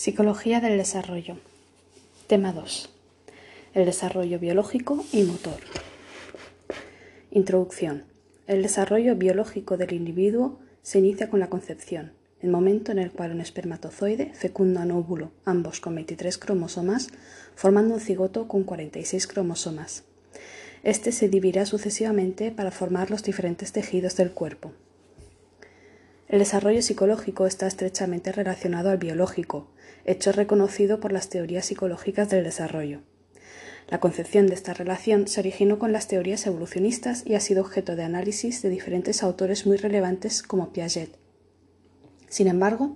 Psicología del desarrollo. Tema 2. El desarrollo biológico y motor. Introducción. El desarrollo biológico del individuo se inicia con la concepción, el momento en el cual un espermatozoide fecunda un óvulo, ambos con 23 cromosomas, formando un cigoto con 46 cromosomas. Este se dividirá sucesivamente para formar los diferentes tejidos del cuerpo. El desarrollo psicológico está estrechamente relacionado al biológico, hecho reconocido por las teorías psicológicas del desarrollo. La concepción de esta relación se originó con las teorías evolucionistas y ha sido objeto de análisis de diferentes autores muy relevantes como Piaget. Sin embargo,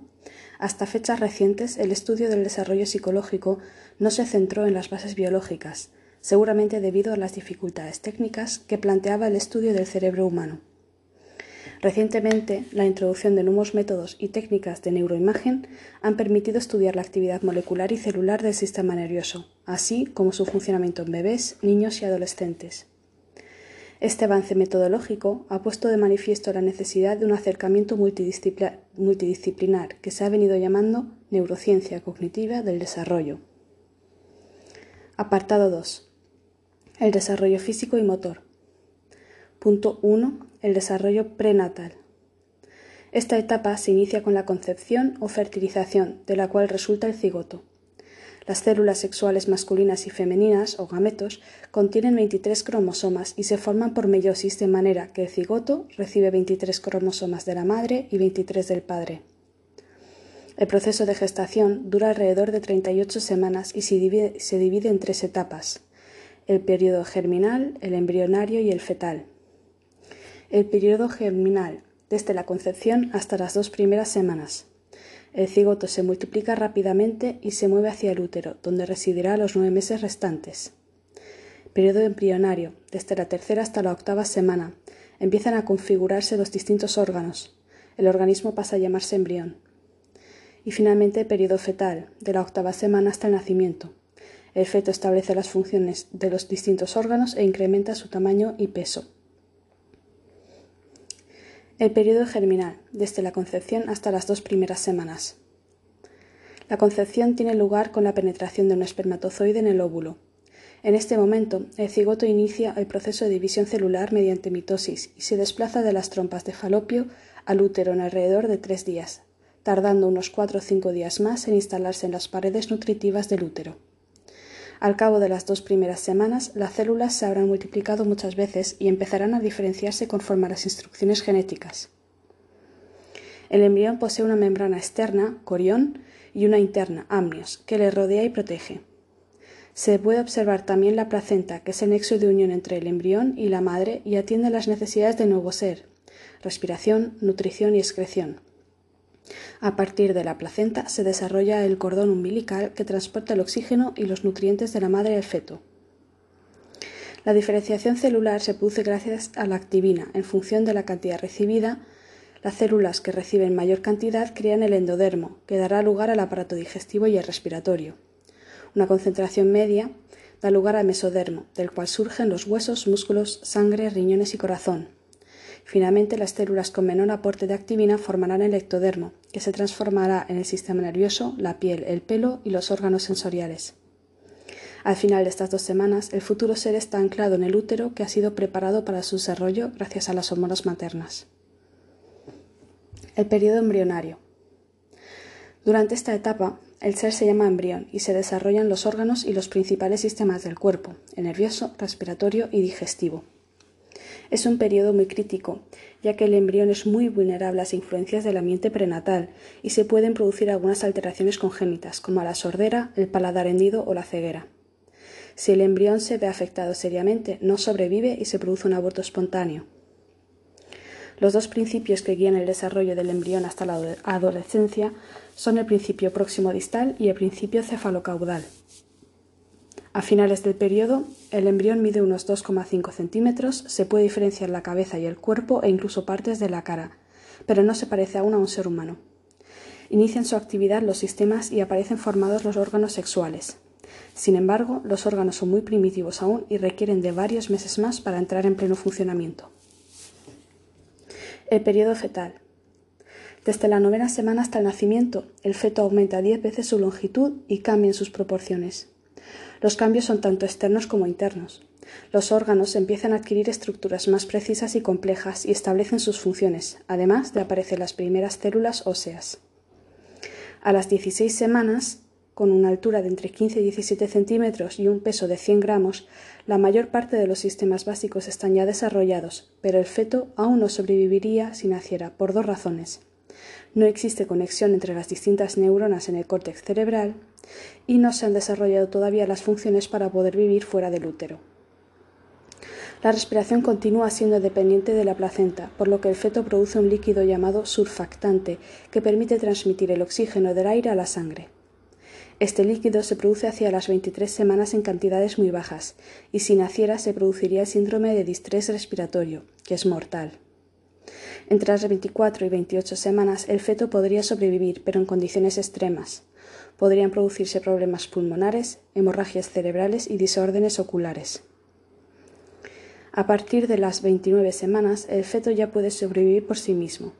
hasta fechas recientes el estudio del desarrollo psicológico no se centró en las bases biológicas, seguramente debido a las dificultades técnicas que planteaba el estudio del cerebro humano. Recientemente, la introducción de nuevos métodos y técnicas de neuroimagen han permitido estudiar la actividad molecular y celular del sistema nervioso, así como su funcionamiento en bebés, niños y adolescentes. Este avance metodológico ha puesto de manifiesto la necesidad de un acercamiento multidisciplinar que se ha venido llamando neurociencia cognitiva del desarrollo. Apartado 2. El desarrollo físico y motor. Punto 1 el desarrollo prenatal. Esta etapa se inicia con la concepción o fertilización, de la cual resulta el cigoto. Las células sexuales masculinas y femeninas, o gametos, contienen 23 cromosomas y se forman por meiosis de manera que el cigoto recibe 23 cromosomas de la madre y 23 del padre. El proceso de gestación dura alrededor de 38 semanas y se divide, se divide en tres etapas, el periodo germinal, el embrionario y el fetal. El periodo germinal, desde la concepción hasta las dos primeras semanas. El cigoto se multiplica rápidamente y se mueve hacia el útero, donde residirá los nueve meses restantes. Periodo embrionario, desde la tercera hasta la octava semana. Empiezan a configurarse los distintos órganos. El organismo pasa a llamarse embrión. Y finalmente, periodo fetal, de la octava semana hasta el nacimiento. El feto establece las funciones de los distintos órganos e incrementa su tamaño y peso. El periodo germinal, desde la concepción hasta las dos primeras semanas. La concepción tiene lugar con la penetración de un espermatozoide en el óvulo. En este momento, el cigoto inicia el proceso de división celular mediante mitosis y se desplaza de las trompas de falopio al útero en alrededor de tres días, tardando unos cuatro o cinco días más en instalarse en las paredes nutritivas del útero. Al cabo de las dos primeras semanas, las células se habrán multiplicado muchas veces y empezarán a diferenciarse conforme a las instrucciones genéticas. El embrión posee una membrana externa, corión, y una interna, amnios, que le rodea y protege. Se puede observar también la placenta, que es el nexo de unión entre el embrión y la madre y atiende las necesidades del nuevo ser, respiración, nutrición y excreción. A partir de la placenta se desarrolla el cordón umbilical que transporta el oxígeno y los nutrientes de la madre al feto. La diferenciación celular se produce gracias a la activina. En función de la cantidad recibida, las células que reciben mayor cantidad crean el endodermo, que dará lugar al aparato digestivo y el respiratorio. Una concentración media da lugar al mesodermo, del cual surgen los huesos, músculos, sangre, riñones y corazón. Finalmente, las células con menor aporte de activina formarán el ectodermo, que se transformará en el sistema nervioso, la piel, el pelo y los órganos sensoriales. Al final de estas dos semanas, el futuro ser está anclado en el útero que ha sido preparado para su desarrollo gracias a las hormonas maternas. El periodo embrionario. Durante esta etapa, el ser se llama embrión y se desarrollan los órganos y los principales sistemas del cuerpo, el nervioso, respiratorio y digestivo. Es un periodo muy crítico, ya que el embrión es muy vulnerable a las influencias del ambiente prenatal y se pueden producir algunas alteraciones congénitas, como la sordera, el paladar hendido o la ceguera. Si el embrión se ve afectado seriamente, no sobrevive y se produce un aborto espontáneo. Los dos principios que guían el desarrollo del embrión hasta la adolescencia son el principio próximo distal y el principio cefalocaudal. A finales del periodo, el embrión mide unos 2,5 centímetros, se puede diferenciar la cabeza y el cuerpo e incluso partes de la cara, pero no se parece aún a un ser humano. Inician su actividad los sistemas y aparecen formados los órganos sexuales. Sin embargo, los órganos son muy primitivos aún y requieren de varios meses más para entrar en pleno funcionamiento. El periodo fetal. Desde la novena semana hasta el nacimiento, el feto aumenta diez veces su longitud y cambia en sus proporciones. Los cambios son tanto externos como internos. Los órganos empiezan a adquirir estructuras más precisas y complejas y establecen sus funciones, además de aparecer las primeras células óseas. A las 16 semanas, con una altura de entre 15 y 17 centímetros y un peso de 100 gramos, la mayor parte de los sistemas básicos están ya desarrollados, pero el feto aún no sobreviviría si naciera por dos razones. No existe conexión entre las distintas neuronas en el córtex cerebral y no se han desarrollado todavía las funciones para poder vivir fuera del útero. La respiración continúa siendo dependiente de la placenta, por lo que el feto produce un líquido llamado surfactante que permite transmitir el oxígeno del aire a la sangre. Este líquido se produce hacia las 23 semanas en cantidades muy bajas, y si naciera se produciría el síndrome de distrés respiratorio, que es mortal. Entre las 24 y 28 semanas el feto podría sobrevivir, pero en condiciones extremas. Podrían producirse problemas pulmonares, hemorragias cerebrales y desórdenes oculares. A partir de las 29 semanas, el feto ya puede sobrevivir por sí mismo.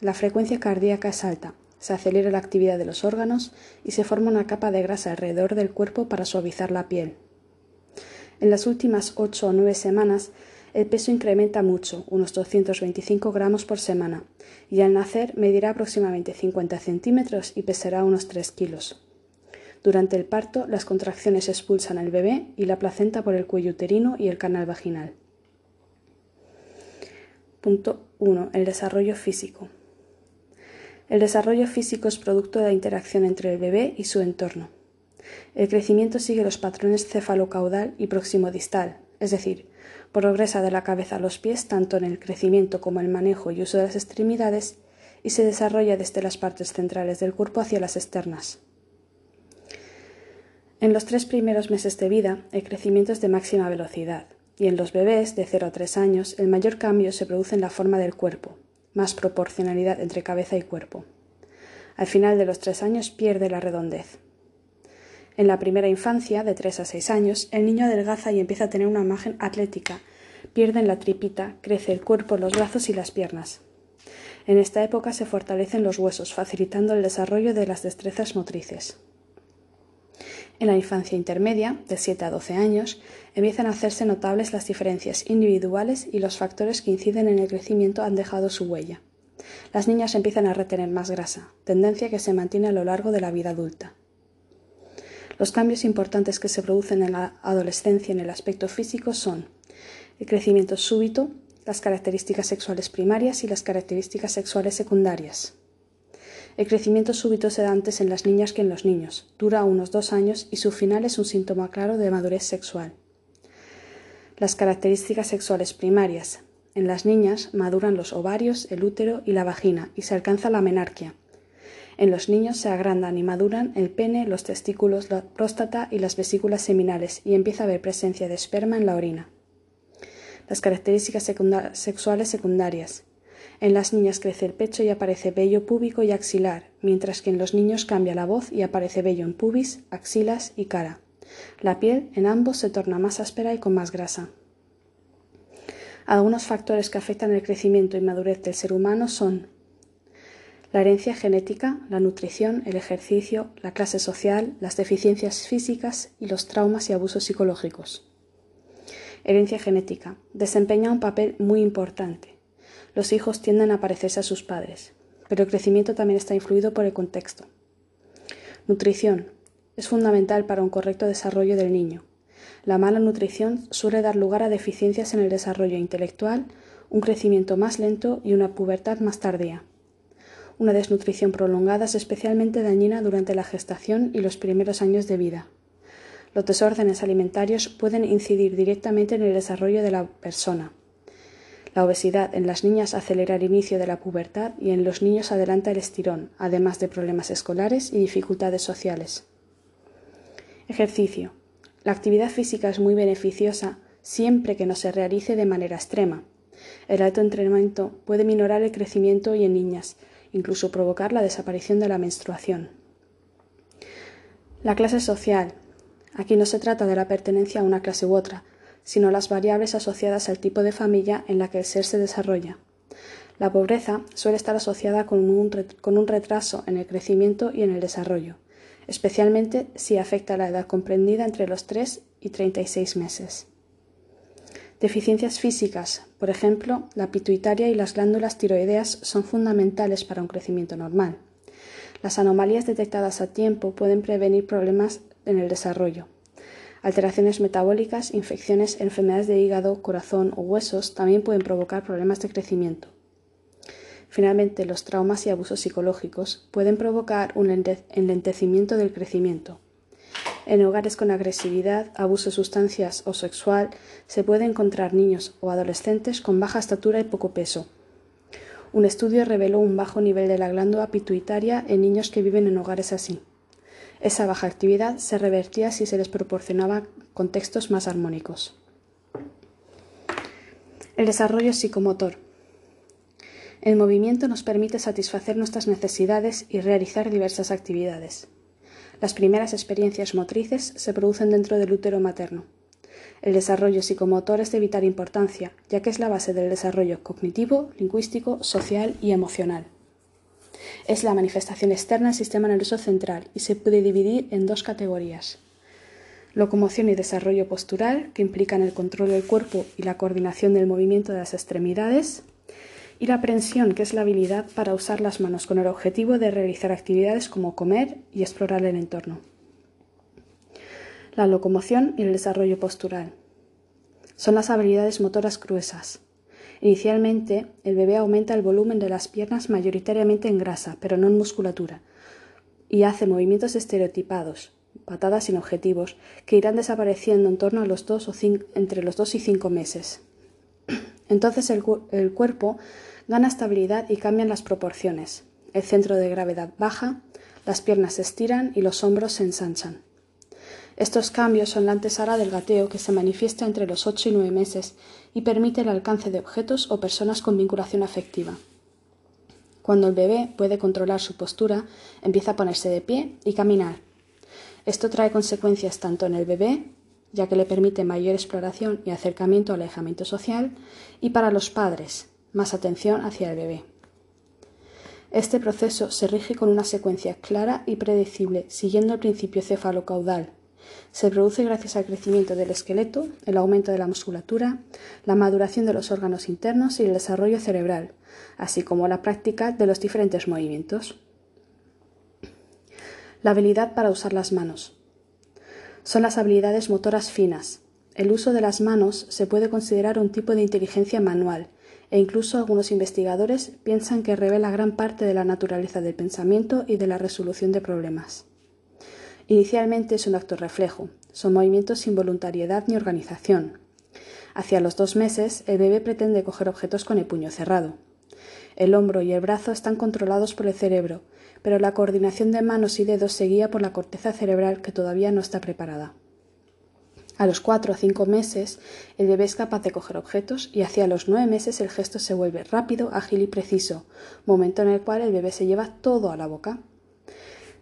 La frecuencia cardíaca es alta, se acelera la actividad de los órganos y se forma una capa de grasa alrededor del cuerpo para suavizar la piel. En las últimas 8 o 9 semanas, el peso incrementa mucho, unos 225 gramos por semana, y al nacer medirá aproximadamente 50 centímetros y pesará unos 3 kilos. Durante el parto, las contracciones expulsan al bebé y la placenta por el cuello uterino y el canal vaginal. Punto 1. El desarrollo físico. El desarrollo físico es producto de la interacción entre el bebé y su entorno. El crecimiento sigue los patrones cefalocaudal y proximodistal, es decir, progresa de la cabeza a los pies tanto en el crecimiento como el manejo y uso de las extremidades y se desarrolla desde las partes centrales del cuerpo hacia las externas. En los tres primeros meses de vida, el crecimiento es de máxima velocidad, y en los bebés de 0 a 3 años, el mayor cambio se produce en la forma del cuerpo, más proporcionalidad entre cabeza y cuerpo. Al final de los tres años pierde la redondez. En la primera infancia, de tres a seis años, el niño adelgaza y empieza a tener una imagen atlética. Pierden la tripita, crece el cuerpo, los brazos y las piernas. En esta época se fortalecen los huesos, facilitando el desarrollo de las destrezas motrices. En la infancia intermedia, de 7 a 12 años, empiezan a hacerse notables las diferencias individuales y los factores que inciden en el crecimiento han dejado su huella. Las niñas empiezan a retener más grasa, tendencia que se mantiene a lo largo de la vida adulta. Los cambios importantes que se producen en la adolescencia en el aspecto físico son el crecimiento súbito, las características sexuales primarias y las características sexuales secundarias. El crecimiento súbito se da antes en las niñas que en los niños, dura unos dos años y su final es un síntoma claro de madurez sexual. Las características sexuales primarias. En las niñas maduran los ovarios, el útero y la vagina y se alcanza la menarquia. En los niños se agrandan y maduran el pene, los testículos, la próstata y las vesículas seminales y empieza a haber presencia de esperma en la orina. Las características sexuales secundarias. En las niñas crece el pecho y aparece vello púbico y axilar, mientras que en los niños cambia la voz y aparece vello en pubis, axilas y cara. La piel en ambos se torna más áspera y con más grasa. Algunos factores que afectan el crecimiento y madurez del ser humano son la herencia genética, la nutrición, el ejercicio, la clase social, las deficiencias físicas y los traumas y abusos psicológicos. Herencia genética desempeña un papel muy importante los hijos tienden a parecerse a sus padres, pero el crecimiento también está influido por el contexto. Nutrición. Es fundamental para un correcto desarrollo del niño. La mala nutrición suele dar lugar a deficiencias en el desarrollo intelectual, un crecimiento más lento y una pubertad más tardía. Una desnutrición prolongada es especialmente dañina durante la gestación y los primeros años de vida. Los desórdenes alimentarios pueden incidir directamente en el desarrollo de la persona, la obesidad en las niñas acelera el inicio de la pubertad y en los niños adelanta el estirón, además de problemas escolares y dificultades sociales. Ejercicio. La actividad física es muy beneficiosa siempre que no se realice de manera extrema. El alto entrenamiento puede minorar el crecimiento y en niñas, incluso provocar la desaparición de la menstruación. La clase social. Aquí no se trata de la pertenencia a una clase u otra, sino las variables asociadas al tipo de familia en la que el ser se desarrolla. La pobreza suele estar asociada con un, retraso en el crecimiento y en el desarrollo, especialmente si afecta a la edad comprendida entre los 3 y 36 meses. Deficiencias físicas, por ejemplo, la pituitaria y las glándulas tiroideas son fundamentales para un crecimiento normal. Las anomalías detectadas a tiempo pueden prevenir problemas en el desarrollo. Alteraciones metabólicas, infecciones, enfermedades de hígado, corazón o huesos también pueden provocar problemas de crecimiento. Finalmente, los traumas y abusos psicológicos pueden provocar un enlentecimiento del crecimiento. En hogares con agresividad, abuso de sustancias o sexual, se puede encontrar niños o adolescentes con baja estatura y poco peso. Un estudio reveló un bajo nivel de la glándula pituitaria en niños que viven en hogares así. Esa baja actividad se revertía si se les proporcionaba contextos más armónicos. El desarrollo psicomotor. El movimiento nos permite satisfacer nuestras necesidades y realizar diversas actividades. Las primeras experiencias motrices se producen dentro del útero materno. El desarrollo psicomotor es de vital importancia, ya que es la base del desarrollo cognitivo, lingüístico, social y emocional. Es la manifestación externa del sistema nervioso central y se puede dividir en dos categorías. Locomoción y desarrollo postural, que implican el control del cuerpo y la coordinación del movimiento de las extremidades, y la aprensión, que es la habilidad para usar las manos con el objetivo de realizar actividades como comer y explorar el entorno. La locomoción y el desarrollo postural. Son las habilidades motoras gruesas. Inicialmente, el bebé aumenta el volumen de las piernas mayoritariamente en grasa, pero no en musculatura, y hace movimientos estereotipados, patadas sin objetivos, que irán desapareciendo en torno a los dos o entre los y cinco meses. Entonces el cuerpo gana estabilidad y cambian las proporciones. El centro de gravedad baja, las piernas se estiran y los hombros se ensanchan. Estos cambios son la antesala del gateo que se manifiesta entre los 8 y 9 meses y permite el alcance de objetos o personas con vinculación afectiva. Cuando el bebé puede controlar su postura, empieza a ponerse de pie y caminar. Esto trae consecuencias tanto en el bebé, ya que le permite mayor exploración y acercamiento al alejamiento social, y para los padres, más atención hacia el bebé. Este proceso se rige con una secuencia clara y predecible, siguiendo el principio cefalocaudal. Se produce gracias al crecimiento del esqueleto, el aumento de la musculatura, la maduración de los órganos internos y el desarrollo cerebral, así como la práctica de los diferentes movimientos. La habilidad para usar las manos. Son las habilidades motoras finas. El uso de las manos se puede considerar un tipo de inteligencia manual, e incluso algunos investigadores piensan que revela gran parte de la naturaleza del pensamiento y de la resolución de problemas. Inicialmente es un acto reflejo, son movimientos sin voluntariedad ni organización. Hacia los dos meses, el bebé pretende coger objetos con el puño cerrado. El hombro y el brazo están controlados por el cerebro, pero la coordinación de manos y dedos se guía por la corteza cerebral que todavía no está preparada. A los cuatro o cinco meses, el bebé es capaz de coger objetos y hacia los nueve meses el gesto se vuelve rápido, ágil y preciso, momento en el cual el bebé se lleva todo a la boca.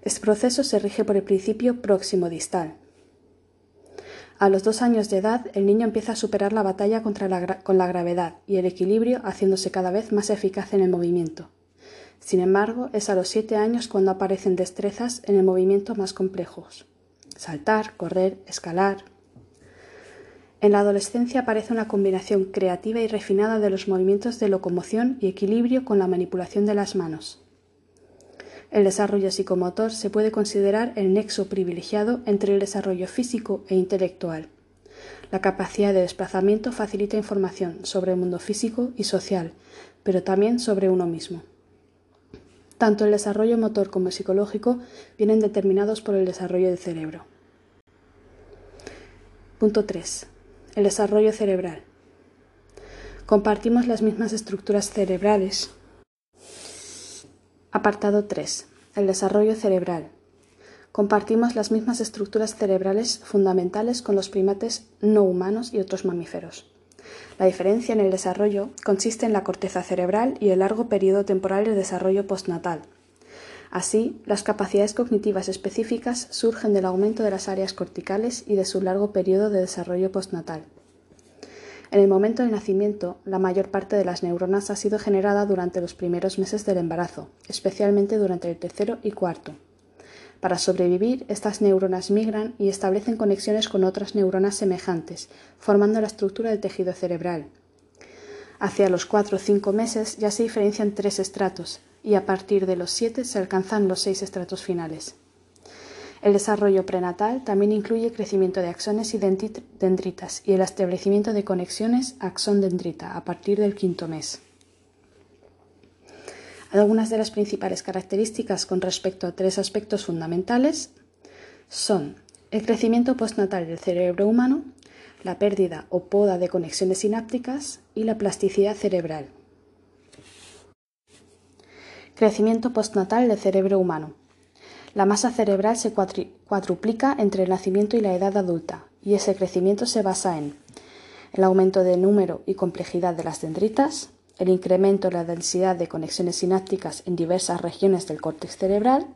Este proceso se rige por el principio próximo distal. A los dos años de edad, el niño empieza a superar la batalla contra la con la gravedad y el equilibrio, haciéndose cada vez más eficaz en el movimiento. Sin embargo, es a los siete años cuando aparecen destrezas en el movimiento más complejos. Saltar, correr, escalar, en la adolescencia aparece una combinación creativa y refinada de los movimientos de locomoción y equilibrio con la manipulación de las manos. El desarrollo psicomotor se puede considerar el nexo privilegiado entre el desarrollo físico e intelectual. La capacidad de desplazamiento facilita información sobre el mundo físico y social, pero también sobre uno mismo. Tanto el desarrollo motor como el psicológico vienen determinados por el desarrollo del cerebro. Punto 3. El desarrollo cerebral. Compartimos las mismas estructuras cerebrales. Apartado 3. El desarrollo cerebral. Compartimos las mismas estructuras cerebrales fundamentales con los primates no humanos y otros mamíferos. La diferencia en el desarrollo consiste en la corteza cerebral y el largo periodo temporal de desarrollo postnatal. Así, las capacidades cognitivas específicas surgen del aumento de las áreas corticales y de su largo periodo de desarrollo postnatal. En el momento del nacimiento, la mayor parte de las neuronas ha sido generada durante los primeros meses del embarazo, especialmente durante el tercero y cuarto. Para sobrevivir, estas neuronas migran y establecen conexiones con otras neuronas semejantes, formando la estructura del tejido cerebral. Hacia los cuatro o cinco meses ya se diferencian tres estratos, y a partir de los siete se alcanzan los seis estratos finales. El desarrollo prenatal también incluye crecimiento de axones y dendritas y el establecimiento de conexiones axón-dendrita a partir del quinto mes. Algunas de las principales características con respecto a tres aspectos fundamentales son el crecimiento postnatal del cerebro humano, la pérdida o poda de conexiones sinápticas y la plasticidad cerebral. Crecimiento postnatal del cerebro humano. La masa cerebral se cuadruplica entre el nacimiento y la edad adulta, y ese crecimiento se basa en el aumento de número y complejidad de las dendritas, el incremento en la densidad de conexiones sinápticas en diversas regiones del córtex cerebral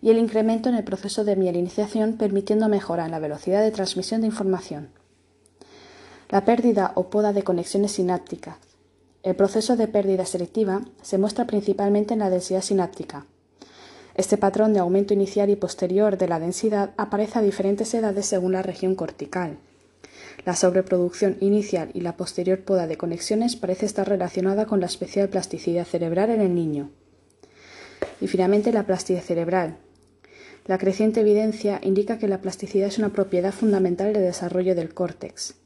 y el incremento en el proceso de mielinización permitiendo mejorar la velocidad de transmisión de información. La pérdida o poda de conexiones sinápticas el proceso de pérdida selectiva se muestra principalmente en la densidad sináptica. Este patrón de aumento inicial y posterior de la densidad aparece a diferentes edades según la región cortical. La sobreproducción inicial y la posterior poda de conexiones parece estar relacionada con la especial plasticidad cerebral en el niño. Y finalmente la plasticidad cerebral. La creciente evidencia indica que la plasticidad es una propiedad fundamental del desarrollo del córtex.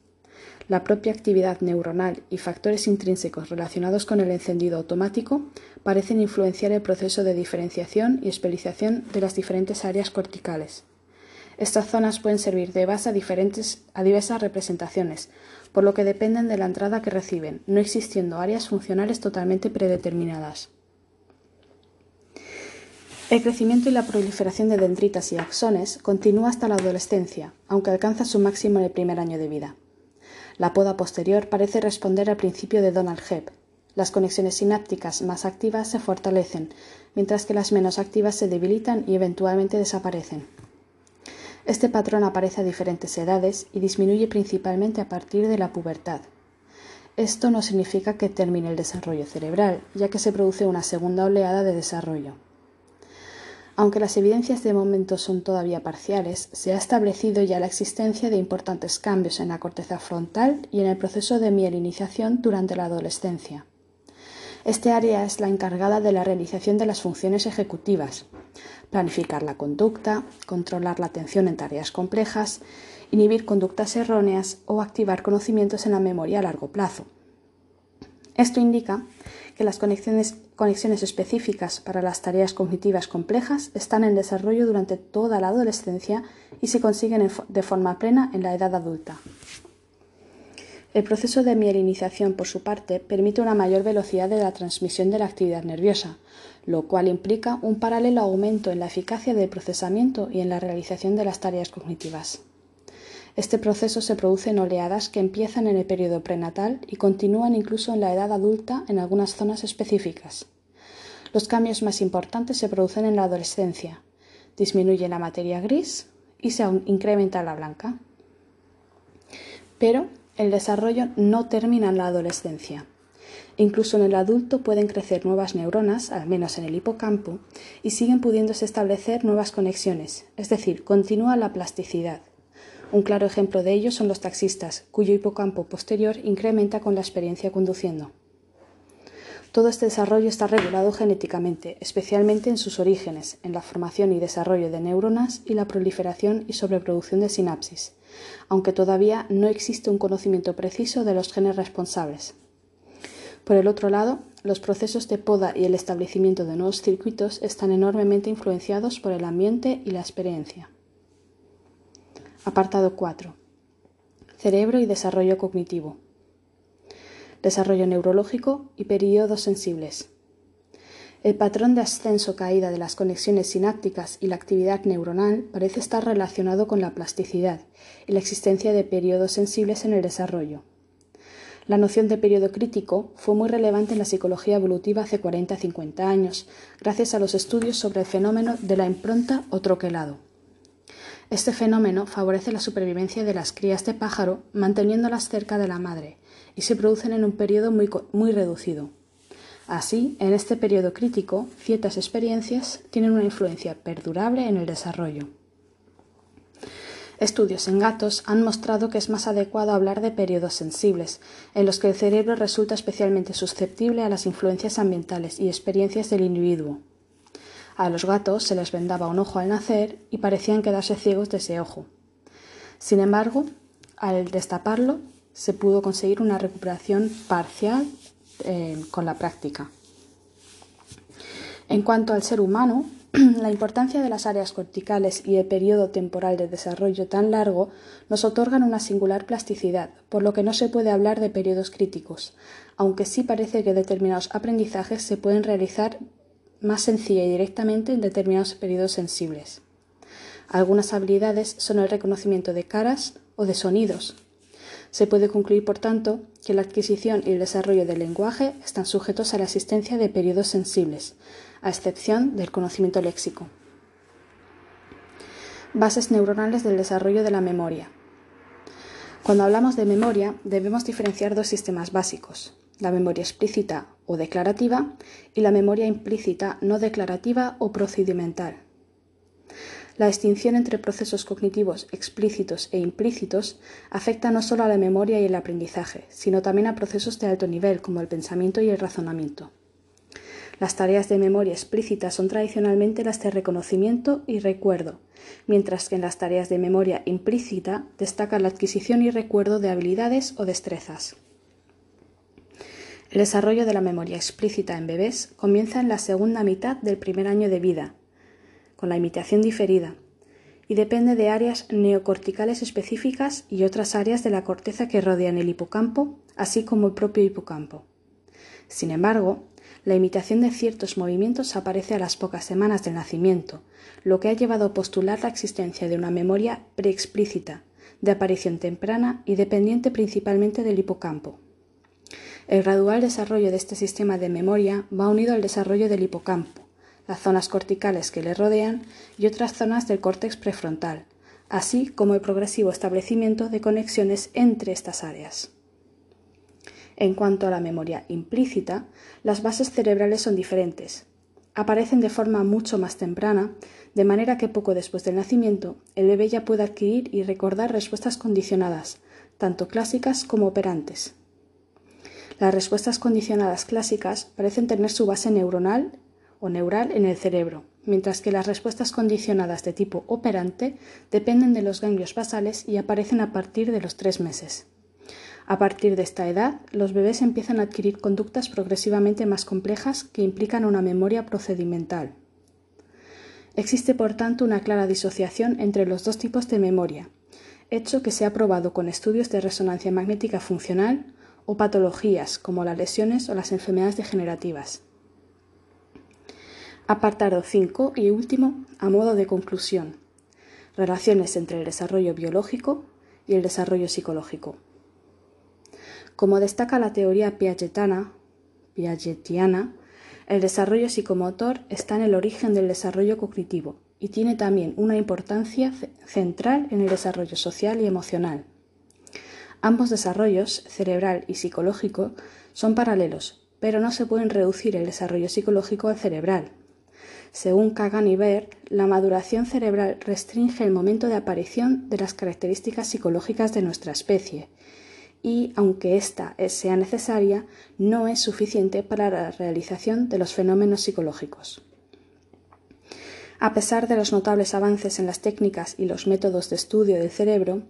La propia actividad neuronal y factores intrínsecos relacionados con el encendido automático parecen influenciar el proceso de diferenciación y especialización de las diferentes áreas corticales. Estas zonas pueden servir de base a, diferentes, a diversas representaciones, por lo que dependen de la entrada que reciben, no existiendo áreas funcionales totalmente predeterminadas. El crecimiento y la proliferación de dendritas y axones continúa hasta la adolescencia, aunque alcanza su máximo en el primer año de vida. La poda posterior parece responder al principio de Donald Hebb. Las conexiones sinápticas más activas se fortalecen, mientras que las menos activas se debilitan y eventualmente desaparecen. Este patrón aparece a diferentes edades y disminuye principalmente a partir de la pubertad. Esto no significa que termine el desarrollo cerebral, ya que se produce una segunda oleada de desarrollo. Aunque las evidencias de momento son todavía parciales, se ha establecido ya la existencia de importantes cambios en la corteza frontal y en el proceso de mielinización durante la adolescencia. Este área es la encargada de la realización de las funciones ejecutivas, planificar la conducta, controlar la atención en tareas complejas, inhibir conductas erróneas o activar conocimientos en la memoria a largo plazo. Esto indica que las conexiones, específicas para las tareas cognitivas complejas están en desarrollo durante toda la adolescencia y se consiguen de forma plena en la edad adulta. El proceso de mielinización, por su parte, permite una mayor velocidad de la transmisión de la actividad nerviosa, lo cual implica un paralelo aumento en la eficacia del procesamiento y en la realización de las tareas cognitivas. Este proceso se produce en oleadas que empiezan en el periodo prenatal y continúan incluso en la edad adulta en algunas zonas específicas. Los cambios más importantes se producen en la adolescencia. Disminuye la materia gris y se incrementa la blanca. Pero el desarrollo no termina en la adolescencia. Incluso en el adulto pueden crecer nuevas neuronas, al menos en el hipocampo, y siguen pudiéndose establecer nuevas conexiones, es decir, continúa la plasticidad. Un claro ejemplo de ello son los taxistas, cuyo hipocampo posterior incrementa con la experiencia conduciendo. Todo este desarrollo está regulado genéticamente, especialmente en sus orígenes, en la formación y desarrollo de neuronas y la proliferación y sobreproducción de sinapsis, aunque todavía no existe un conocimiento preciso de los genes responsables. Por el otro lado, los procesos de poda y el establecimiento de nuevos circuitos están enormemente influenciados por el ambiente y la experiencia. Apartado 4. Cerebro y desarrollo cognitivo. Desarrollo neurológico y periodos sensibles. El patrón de ascenso-caída de las conexiones sinápticas y la actividad neuronal parece estar relacionado con la plasticidad y la existencia de periodos sensibles en el desarrollo. La noción de periodo crítico fue muy relevante en la psicología evolutiva hace 40-50 años, gracias a los estudios sobre el fenómeno de la impronta o troquelado. Este fenómeno favorece la supervivencia de las crías de pájaro manteniéndolas cerca de la madre y se producen en un periodo muy, muy reducido. Así, en este periodo crítico, ciertas experiencias tienen una influencia perdurable en el desarrollo. Estudios en gatos han mostrado que es más adecuado hablar de periodos sensibles, en los que el cerebro resulta especialmente susceptible a las influencias ambientales y experiencias del individuo. A los gatos se les vendaba un ojo al nacer y parecían quedarse ciegos de ese ojo. Sin embargo, al destaparlo, se pudo conseguir una recuperación parcial eh, con la práctica. En cuanto al ser humano, la importancia de las áreas corticales y el periodo temporal de desarrollo tan largo nos otorgan una singular plasticidad, por lo que no se puede hablar de periodos críticos, aunque sí parece que determinados aprendizajes se pueden realizar más sencilla y directamente en determinados periodos sensibles. Algunas habilidades son el reconocimiento de caras o de sonidos. Se puede concluir, por tanto, que la adquisición y el desarrollo del lenguaje están sujetos a la existencia de periodos sensibles, a excepción del conocimiento léxico. Bases neuronales del desarrollo de la memoria. Cuando hablamos de memoria, debemos diferenciar dos sistemas básicos, la memoria explícita o declarativa y la memoria implícita no declarativa o procedimental. La distinción entre procesos cognitivos explícitos e implícitos afecta no solo a la memoria y el aprendizaje, sino también a procesos de alto nivel como el pensamiento y el razonamiento. Las tareas de memoria explícita son tradicionalmente las de reconocimiento y recuerdo, mientras que en las tareas de memoria implícita destaca la adquisición y recuerdo de habilidades o destrezas. El desarrollo de la memoria explícita en bebés comienza en la segunda mitad del primer año de vida, con la imitación diferida, y depende de áreas neocorticales específicas y otras áreas de la corteza que rodean el hipocampo, así como el propio hipocampo. Sin embargo, la imitación de ciertos movimientos aparece a las pocas semanas del nacimiento, lo que ha llevado a postular la existencia de una memoria preexplícita, de aparición temprana y dependiente principalmente del hipocampo. El gradual desarrollo de este sistema de memoria va unido al desarrollo del hipocampo, las zonas corticales que le rodean y otras zonas del córtex prefrontal, así como el progresivo establecimiento de conexiones entre estas áreas. En cuanto a la memoria implícita, las bases cerebrales son diferentes. Aparecen de forma mucho más temprana, de manera que poco después del nacimiento el bebé ya puede adquirir y recordar respuestas condicionadas, tanto clásicas como operantes. Las respuestas condicionadas clásicas parecen tener su base neuronal o neural en el cerebro, mientras que las respuestas condicionadas de tipo operante dependen de los ganglios basales y aparecen a partir de los tres meses. A partir de esta edad, los bebés empiezan a adquirir conductas progresivamente más complejas que implican una memoria procedimental. Existe, por tanto, una clara disociación entre los dos tipos de memoria, hecho que se ha probado con estudios de resonancia magnética funcional o patologías como las lesiones o las enfermedades degenerativas. Apartado 5 y último, a modo de conclusión. Relaciones entre el desarrollo biológico y el desarrollo psicológico. Como destaca la teoría piagetiana, el desarrollo psicomotor está en el origen del desarrollo cognitivo y tiene también una importancia central en el desarrollo social y emocional. Ambos desarrollos, cerebral y psicológico, son paralelos, pero no se pueden reducir el desarrollo psicológico al cerebral. Según Kagan y Baer, la maduración cerebral restringe el momento de aparición de las características psicológicas de nuestra especie y, aunque ésta sea necesaria, no es suficiente para la realización de los fenómenos psicológicos. A pesar de los notables avances en las técnicas y los métodos de estudio del cerebro,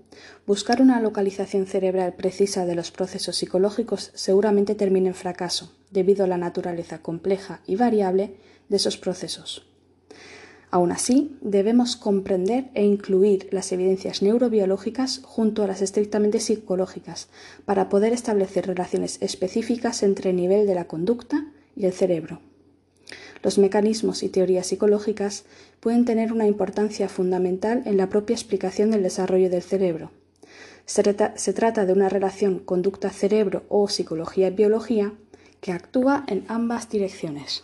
buscar una localización cerebral precisa de los procesos psicológicos seguramente termina en fracaso, debido a la naturaleza compleja y variable de esos procesos. Aún así, debemos comprender e incluir las evidencias neurobiológicas junto a las estrictamente psicológicas para poder establecer relaciones específicas entre el nivel de la conducta y el cerebro. Los mecanismos y teorías psicológicas pueden tener una importancia fundamental en la propia explicación del desarrollo del cerebro. Se trata, de una relación conducta-cerebro o psicología-biología que actúa en ambas direcciones.